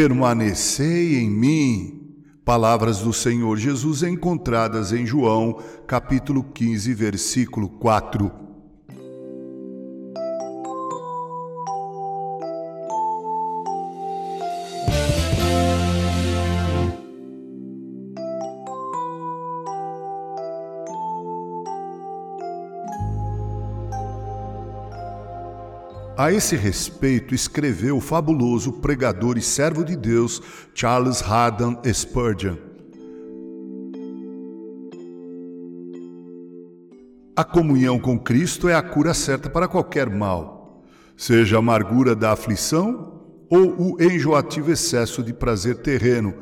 permanecei em mim. Palavras do Senhor Jesus encontradas em João, capítulo 15, versículo 4. A esse respeito, escreveu o fabuloso pregador e servo de Deus Charles Haddon Spurgeon. A comunhão com Cristo é a cura certa para qualquer mal, seja a amargura da aflição ou o enjoativo excesso de prazer terreno.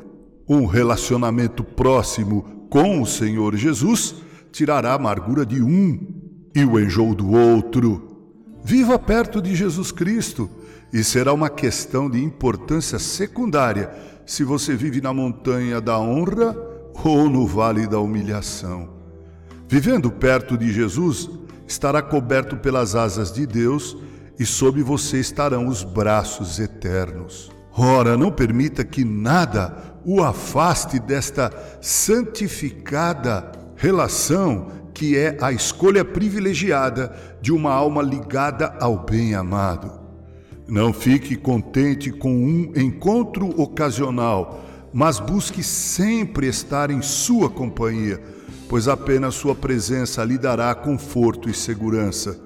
Um relacionamento próximo com o Senhor Jesus tirará a amargura de um e o enjoo do outro. Viva perto de Jesus Cristo e será uma questão de importância secundária se você vive na montanha da honra ou no vale da humilhação. Vivendo perto de Jesus, estará coberto pelas asas de Deus e sob você estarão os braços eternos. Ora, não permita que nada o afaste desta santificada relação que é a escolha privilegiada de uma alma ligada ao bem-amado. Não fique contente com um encontro ocasional, mas busque sempre estar em sua companhia, pois apenas sua presença lhe dará conforto e segurança.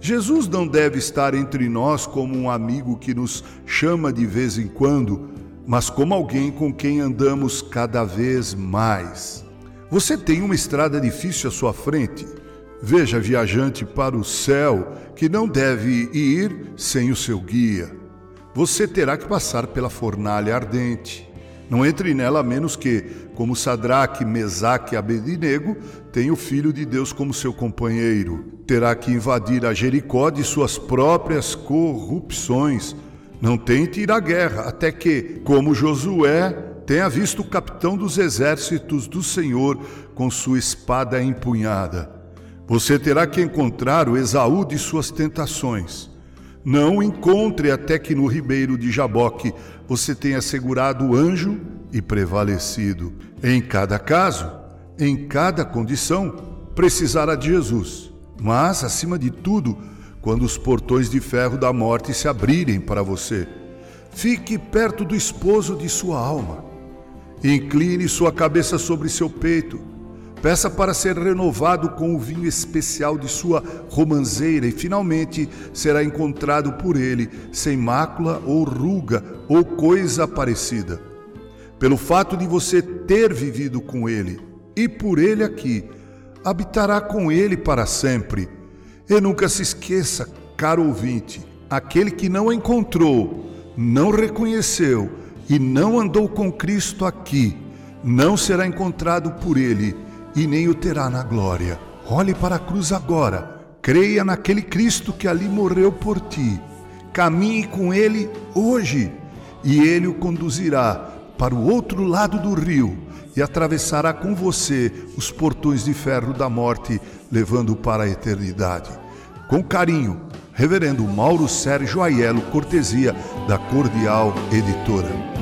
Jesus não deve estar entre nós como um amigo que nos chama de vez em quando, mas como alguém com quem andamos cada vez mais. Você tem uma estrada difícil à sua frente. Veja, viajante, para o céu, que não deve ir sem o seu guia. Você terá que passar pela fornalha ardente. Não entre nela a menos que, como Sadraque, Mesaque e Abednego, tenha o Filho de Deus como seu companheiro. Terá que invadir a Jericó de suas próprias corrupções. Não tente ir à guerra, até que, como Josué, tenha visto o capitão dos exércitos do Senhor com sua espada empunhada. Você terá que encontrar o Esaú de suas tentações. Não o encontre até que no ribeiro de Jaboque você tenha segurado o anjo e prevalecido. Em cada caso, em cada condição, precisará de Jesus. Mas, acima de tudo, quando os portões de ferro da morte se abrirem para você, fique perto do esposo de sua alma. Incline sua cabeça sobre seu peito. Peça para ser renovado com o vinho especial de sua romanceira e finalmente será encontrado por ele sem mácula ou ruga ou coisa parecida. Pelo fato de você ter vivido com ele e por ele aqui, habitará com ele para sempre. E nunca se esqueça, caro ouvinte, aquele que não encontrou, não reconheceu, e não andou com Cristo aqui, não será encontrado por ele e nem o terá na glória. Olhe para a cruz agora, creia naquele Cristo que ali morreu por ti. Caminhe com ele hoje e ele o conduzirá para o outro lado do rio e atravessará com você os portões de ferro da morte, levando-o para a eternidade. Com carinho, Reverendo Mauro Sérgio Aiello, cortesia da Cordial Editora.